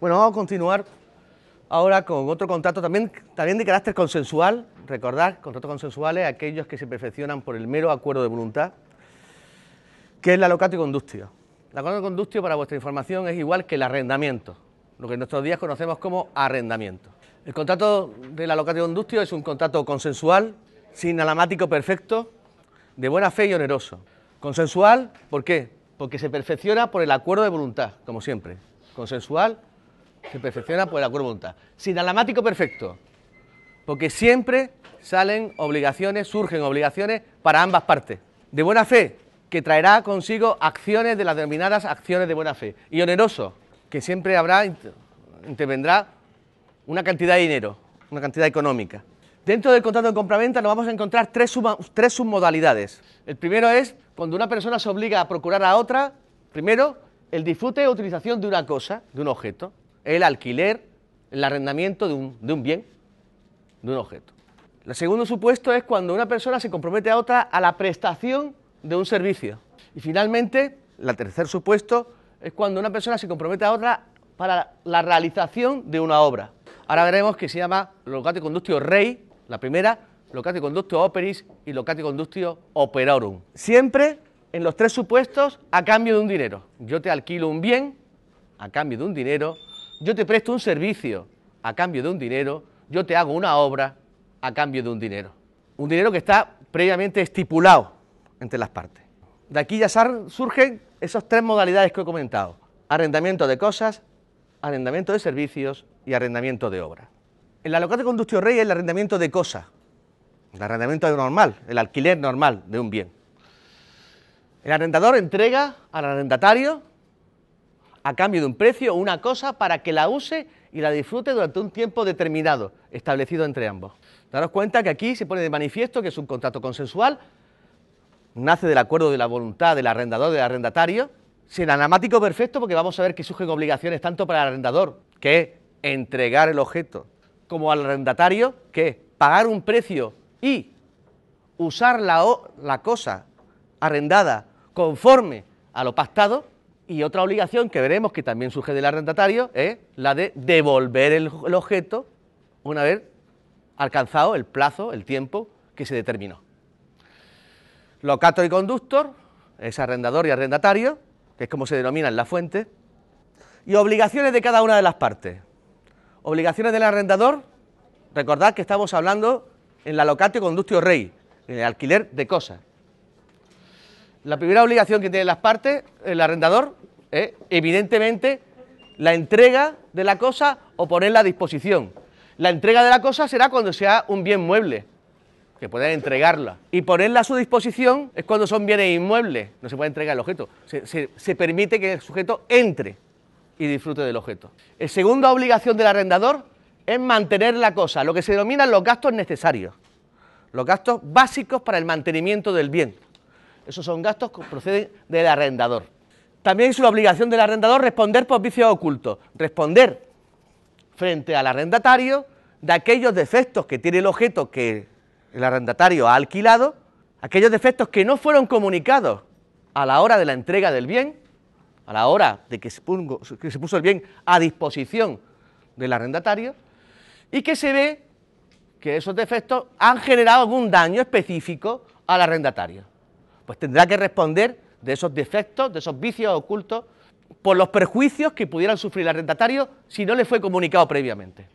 Bueno, vamos a continuar ahora con otro contrato también, también de carácter consensual. Recordad, contratos consensuales, aquellos que se perfeccionan por el mero acuerdo de voluntad, que es la locatio condustio. La locatio condustio, para vuestra información, es igual que el arrendamiento, lo que en nuestros días conocemos como arrendamiento. El contrato de la locatio condustio es un contrato consensual, sin alamático perfecto, de buena fe y oneroso. Consensual, ¿por qué? Porque se perfecciona por el acuerdo de voluntad, como siempre. Consensual, se perfecciona por el acuerdo de voluntad. Sin alamático perfecto, porque siempre salen obligaciones, surgen obligaciones para ambas partes. De buena fe, que traerá consigo acciones de las denominadas acciones de buena fe. Y oneroso, que siempre habrá, intervendrá una cantidad de dinero, una cantidad económica. Dentro del contrato de compraventa nos vamos a encontrar tres, tres submodalidades. El primero es cuando una persona se obliga a procurar a otra, primero, el disfrute o utilización de una cosa, de un objeto, el alquiler, el arrendamiento de un, de un bien, de un objeto. El segundo supuesto es cuando una persona se compromete a otra a la prestación de un servicio. Y finalmente, el tercer supuesto es cuando una persona se compromete a otra para la realización de una obra. Ahora veremos que se llama locatio condustio rei, la primera, locatio conductio operis y locatio conductio operorum. Siempre en los tres supuestos a cambio de un dinero. Yo te alquilo un bien a cambio de un dinero, yo te presto un servicio a cambio de un dinero, yo te hago una obra a cambio de un dinero. Un dinero que está previamente estipulado entre las partes. De aquí ya surgen esas tres modalidades que he comentado. Arrendamiento de cosas, arrendamiento de servicios y arrendamiento de obras. En la locatio conductio rey es el arrendamiento de cosas, el arrendamiento normal, el alquiler normal de un bien. El arrendador entrega al arrendatario a cambio de un precio una cosa para que la use y la disfrute durante un tiempo determinado, establecido entre ambos. Daros cuenta que aquí se pone de manifiesto que es un contrato consensual, nace del acuerdo de la voluntad del arrendador del arrendatario, sin anamático perfecto, porque vamos a ver que surgen obligaciones tanto para el arrendador, que es entregar el objeto, como al arrendatario, que es pagar un precio y usar la, la cosa arrendada conforme a lo pactado, y otra obligación que veremos que también surge del arrendatario es la de devolver el, objeto una vez alcanzado el plazo, el tiempo que se determinó. Locato y conductor, es arrendador y arrendatario, que es como se denomina en la fuente, y obligaciones de cada una de las partes. Obligaciones del arrendador, recordad que estamos hablando en la locatio condustio rey, en el alquiler de cosas. La primera obligación que tienen las partes, el arrendador, es evidentemente la entrega de la cosa o ponerla a disposición. La entrega de la cosa será cuando sea un bien mueble, que puedan entregarla. Y ponerla a su disposición es cuando son bienes inmuebles, no se puede entregar el objeto. Se, se permite que el sujeto entre y disfrute del objeto. La segunda obligación del arrendador es mantener la cosa, lo que se denominan los gastos necesarios, los gastos básicos para el mantenimiento del bien. Esos son gastos que proceden del arrendador. También es una obligación del arrendador responder por vicios ocultos, responder frente al arrendatario de aquellos defectos que tiene el objeto que el arrendatario ha alquilado, aquellos defectos que no fueron comunicados a la hora de la entrega del bien, a la hora de que se, que se puso el bien a disposición del arrendatario, y que se ve que esos defectos han generado algún daño específico al arrendatario pues tendrá que responder de esos defectos, de esos vicios ocultos, por los perjuicios que pudieran sufrir el arrendatario si no le fue comunicado previamente.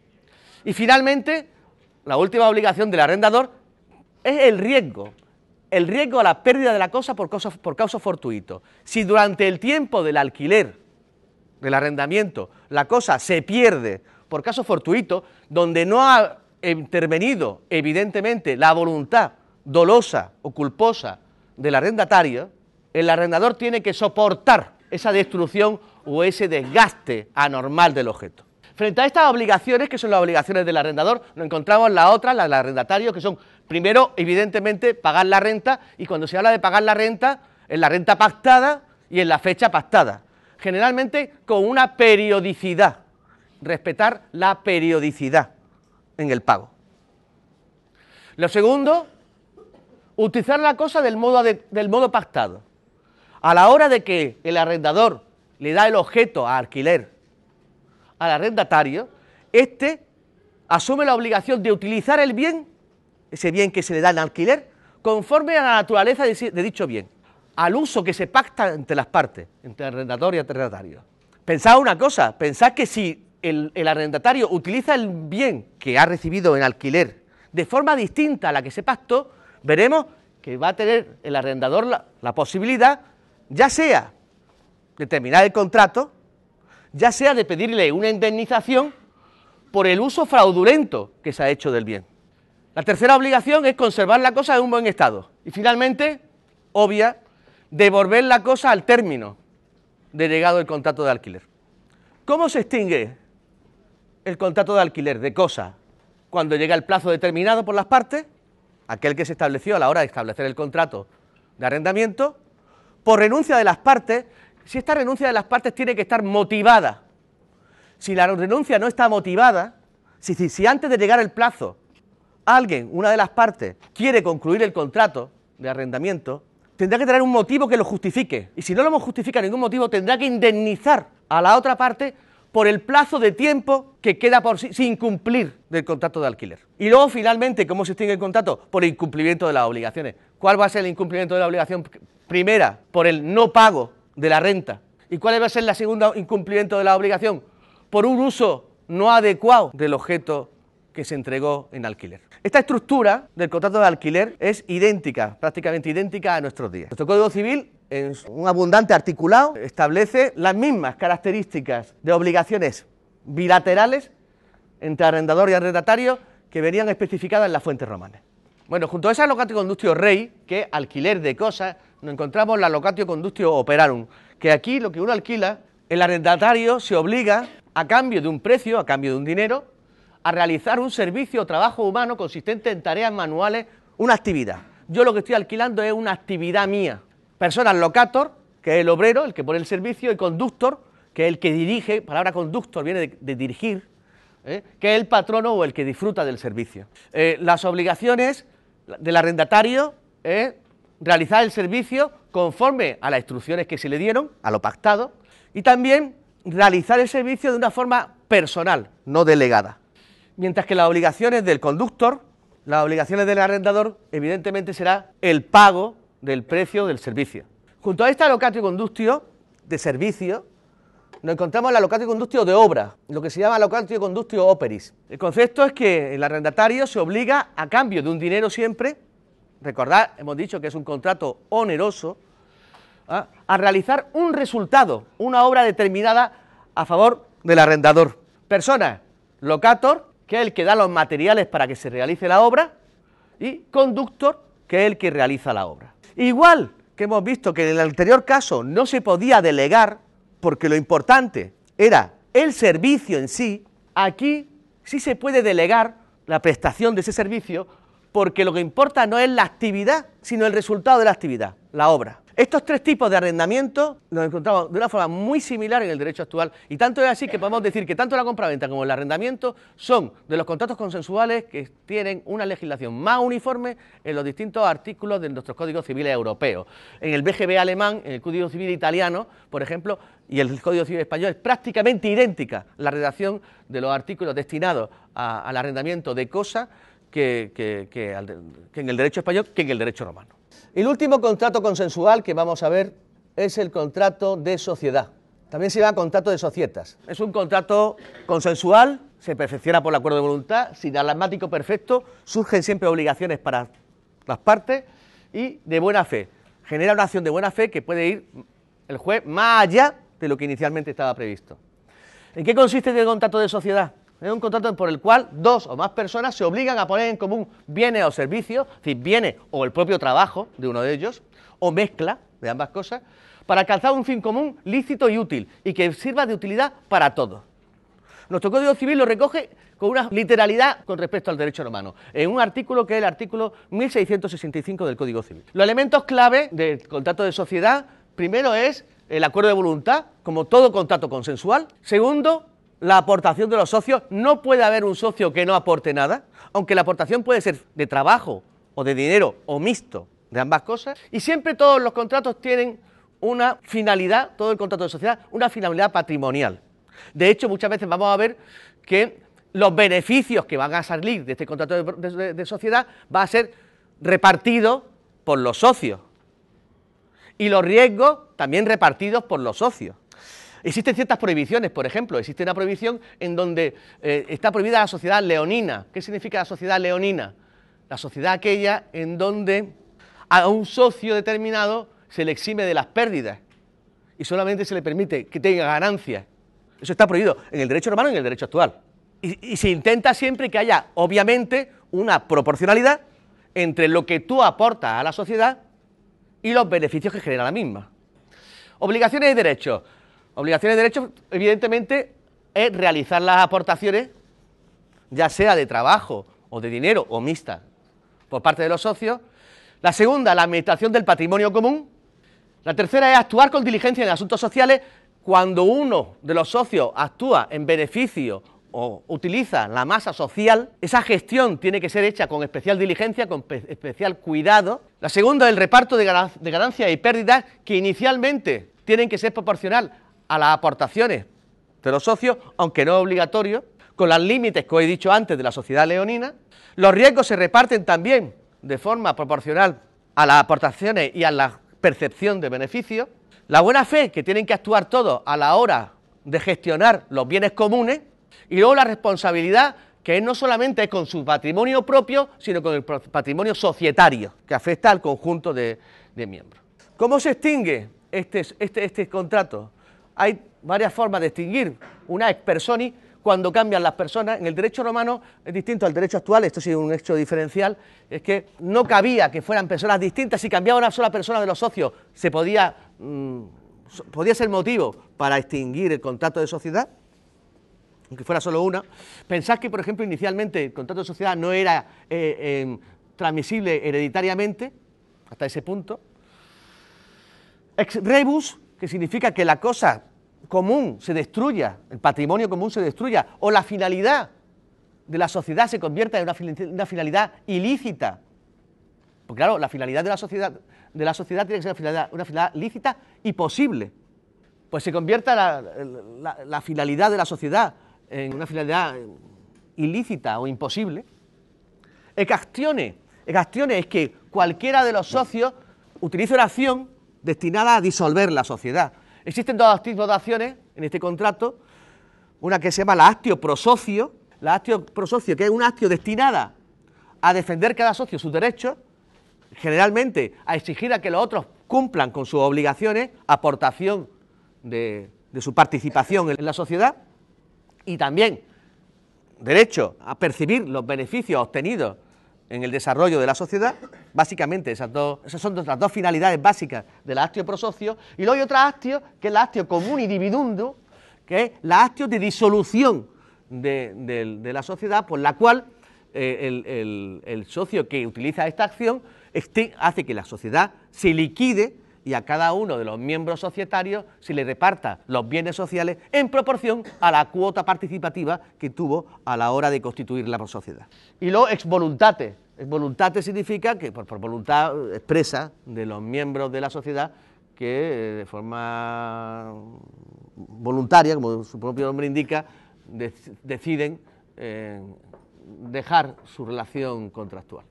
Y finalmente, la última obligación del arrendador es el riesgo, el riesgo a la pérdida de la cosa por causa, fortuito. Si durante el tiempo del alquiler, del arrendamiento, la cosa se pierde por caso fortuito, donde no ha intervenido evidentemente la voluntad dolosa o culposa del arrendatario, el arrendador tiene que soportar esa destrucción o ese desgaste anormal del objeto. Frente a estas obligaciones, que son las obligaciones del arrendador, nos encontramos la otra, las del arrendatario, que son, primero, evidentemente, pagar la renta, y cuando se habla de pagar la renta, en la renta pactada y en la fecha pactada. Generalmente con una periodicidad, respetar la periodicidad en el pago. Lo segundo utilizar la cosa del modo, del modo pactado. A la hora de que el arrendador le da el objeto a alquiler al arrendatario, este asume la obligación de utilizar el bien, ese bien que se le da en alquiler, conforme a la naturaleza de dicho bien, al uso que se pacta entre las partes, entre arrendatario y arrendatario. Pensad una cosa, pensad que si el, arrendatario utiliza el bien que ha recibido en alquiler de forma distinta a la que se pactó, veremos que va a tener el arrendador la posibilidad, ya sea de terminar el contrato, ya sea de pedirle una indemnización por el uso fraudulento que se ha hecho del bien. La tercera obligación es conservar la cosa en un buen estado. Y finalmente, obvia, devolver la cosa al término de llegado el contrato de alquiler. ¿Cómo se extingue el contrato de alquiler de cosa cuando llega el plazo determinado por las partes, aquel que se estableció a la hora de establecer el contrato de arrendamiento, por renuncia de las partes, si esta renuncia de las partes tiene que estar motivada si la renuncia no está motivada, si, antes de llegar el plazo alguien, una de las partes, quiere concluir el contrato de arrendamiento, tendrá que tener un motivo que lo justifique. Y si no lo justifica ningún motivo, tendrá que indemnizar a la otra parte por el plazo de tiempo que queda por sin cumplir del contrato de alquiler. Y luego, finalmente, ¿cómo se extingue el contrato? Por incumplimiento de las obligaciones. ¿Cuál va a ser el incumplimiento de la obligación? Primera, por el no pago de la renta. ¿Y cuál va a ser la segunda incumplimiento de la obligación? por un uso no adecuado del objeto que se entregó en alquiler. Esta estructura del contrato de alquiler es idéntica, prácticamente idéntica a nuestros días. Nuestro Código Civil, en un abundante articulado, establece las mismas características de obligaciones bilaterales entre arrendador y arrendatario que venían especificadas en las fuentes romanas. Bueno, junto a esa locatio condustio rey, que alquiler de cosas, nos encontramos la locatio condustio operarum, que aquí lo que uno alquila, el arrendatario se obliga a cambio de un precio, a cambio de un dinero, a realizar un servicio o trabajo humano consistente en tareas manuales, una actividad. Yo lo que estoy alquilando es una actividad mía. Personas locator, que es el obrero, el que pone el servicio, y conductor, que es el que dirige, palabra conductor viene de, dirigir, ¿eh? que es el patrono o el que disfruta del servicio. Eh, las obligaciones del arrendatario es realizar el servicio conforme a las instrucciones que se le dieron, a lo pactado, y también realizar el servicio de una forma personal, no delegada. Mientras que las obligaciones del conductor, las obligaciones del arrendador, evidentemente será el pago del precio del servicio. Junto a esta locatio condustio de servicio, nos encontramos la locatio condustio de obra, lo que se llama locatio condustio operis. El concepto es que el arrendatario se obliga a cambio de un dinero siempre, recordad, hemos dicho que es un contrato oneroso, ¿ah? a realizar un resultado, una obra determinada a favor del arrendador. Persona, locator, que es el que da los materiales para que se realice la obra, y conductor, que es el que realiza la obra. Igual que hemos visto que en el anterior caso no se podía delegar porque lo importante era el servicio en sí, aquí sí se puede delegar la prestación de ese servicio porque lo que importa no es la actividad, sino el resultado de la actividad, la obra. Estos tres tipos de arrendamiento los encontramos de una forma muy similar en el derecho actual y tanto es así que podemos decir que tanto la compraventa como el arrendamiento son de los contratos consensuales que tienen una legislación más uniforme en los distintos artículos de nuestros códigos civiles europeos. En el BGB alemán, en el Código Civil italiano, por ejemplo, y el Código Civil español es prácticamente idéntica la redacción de los artículos destinados al arrendamiento de cosas que en el derecho español que en el derecho romano. El último contrato consensual que vamos a ver es el contrato de sociedad. También se llama contrato de societas. Es un contrato consensual, se perfecciona por el acuerdo de voluntad, sin alarmático perfecto, surgen siempre obligaciones para las partes y de buena fe. Genera una acción de buena fe que puede ir el juez más allá de lo que inicialmente estaba previsto. ¿En qué consiste el contrato de sociedad? Es un contrato por el cual dos o más personas se obligan a poner en común bienes o servicios, es decir, bienes o el propio trabajo de uno de ellos, o mezcla de ambas cosas, para alcanzar un fin común lícito y útil y que sirva de utilidad para todos. Nuestro Código Civil lo recoge con una literalidad con respecto al derecho romano, en un artículo que es el artículo 1665 del Código Civil. Los elementos clave del contrato de sociedad, primero es el acuerdo de voluntad, como todo contrato consensual. Segundo, la aportación de los socios, no puede haber un socio que no aporte nada, aunque la aportación puede ser de trabajo o de dinero o mixto de ambas cosas, y siempre todos los contratos tienen una finalidad, todo el contrato de sociedad, una finalidad patrimonial. De hecho, muchas veces vamos a ver que los beneficios que van a salir de este contrato de, sociedad va a ser repartido por los socios y los riesgos también repartidos por los socios. Existen ciertas prohibiciones, por ejemplo, existe una prohibición en donde eh, está prohibida la sociedad leonina. ¿Qué significa la sociedad leonina? La sociedad aquella en donde a un socio determinado se le exime de las pérdidas y solamente se le permite que tenga ganancias. Eso está prohibido en el derecho romano y en el derecho actual. Y, se intenta siempre que haya, obviamente, una proporcionalidad entre lo que tú aportas a la sociedad y los beneficios que genera la misma. Obligaciones y derechos. Obligaciones y derechos, evidentemente, es realizar las aportaciones, ya sea de trabajo o de dinero o mixta, por parte de los socios. La segunda, la administración del patrimonio común. La tercera es actuar con diligencia en asuntos sociales cuando uno de los socios actúa en beneficio o utiliza la masa social, esa gestión tiene que ser hecha con especial diligencia, con especial cuidado. La segunda, el reparto de, ganancias y pérdidas que inicialmente tienen que ser proporcional a las aportaciones de los socios, aunque no obligatorio, con los límites que os he dicho antes de la sociedad leonina. Los riesgos se reparten también de forma proporcional a las aportaciones y a la percepción de beneficios. La buena fe, que tienen que actuar todos a la hora de gestionar los bienes comunes, y luego la responsabilidad que no solamente es con su patrimonio propio, sino con el patrimonio societario, que afecta al conjunto de, miembros. ¿Cómo se extingue este, este, este, contrato? Hay varias formas de extinguir. Una es personi, cuando cambian las personas. En el derecho romano es distinto al derecho actual, esto sí es un hecho diferencial, es que no cabía que fueran personas distintas. Si cambiaba una sola persona de los socios, se podía, mm, podía ser motivo para extinguir el contrato de sociedad aunque fuera solo una, pensad que, por ejemplo, inicialmente el contrato de sociedad no era eh, em, transmisible hereditariamente, hasta ese punto. Ex rebus, que significa que la cosa común se destruya, el patrimonio común se destruya, o la finalidad de la sociedad se convierta en una, finalidad ilícita. Porque claro, la finalidad de la sociedad, de la sociedad tiene que ser una finalidad, lícita y posible. Pues se convierta la, la finalidad de la sociedad en una finalidad ilícita o imposible. Ecastione. Ecastione es que cualquiera de los socios utilice una acción destinada a disolver la sociedad. Existen dos tipos de acciones en este contrato. Una que se llama la actio pro socio, la actio pro socio, que es una actio destinada a defender cada socio sus derechos, generalmente a exigir a que los otros cumplan con sus obligaciones, aportación de, de su participación en la sociedad y también derecho a percibir los beneficios obtenidos en el desarrollo de la sociedad, básicamente esas, dos, esas son las dos finalidades básicas de la actio pro socio, y luego hay otra actio, que es la actio común dividundo, que es la actio de disolución de, la sociedad, por la cual eh, el, socio que utiliza esta acción este, hace que la sociedad se liquide y a cada uno de los miembros societarios se le reparta los bienes sociales en proporción a la cuota participativa que tuvo a la hora de constituir la sociedad. Y luego ex voluntate. Ex voluntate significa que por, voluntad expresa de los miembros de la sociedad que eh, de forma voluntaria, como su propio nombre indica, deciden eh, dejar su relación contractual.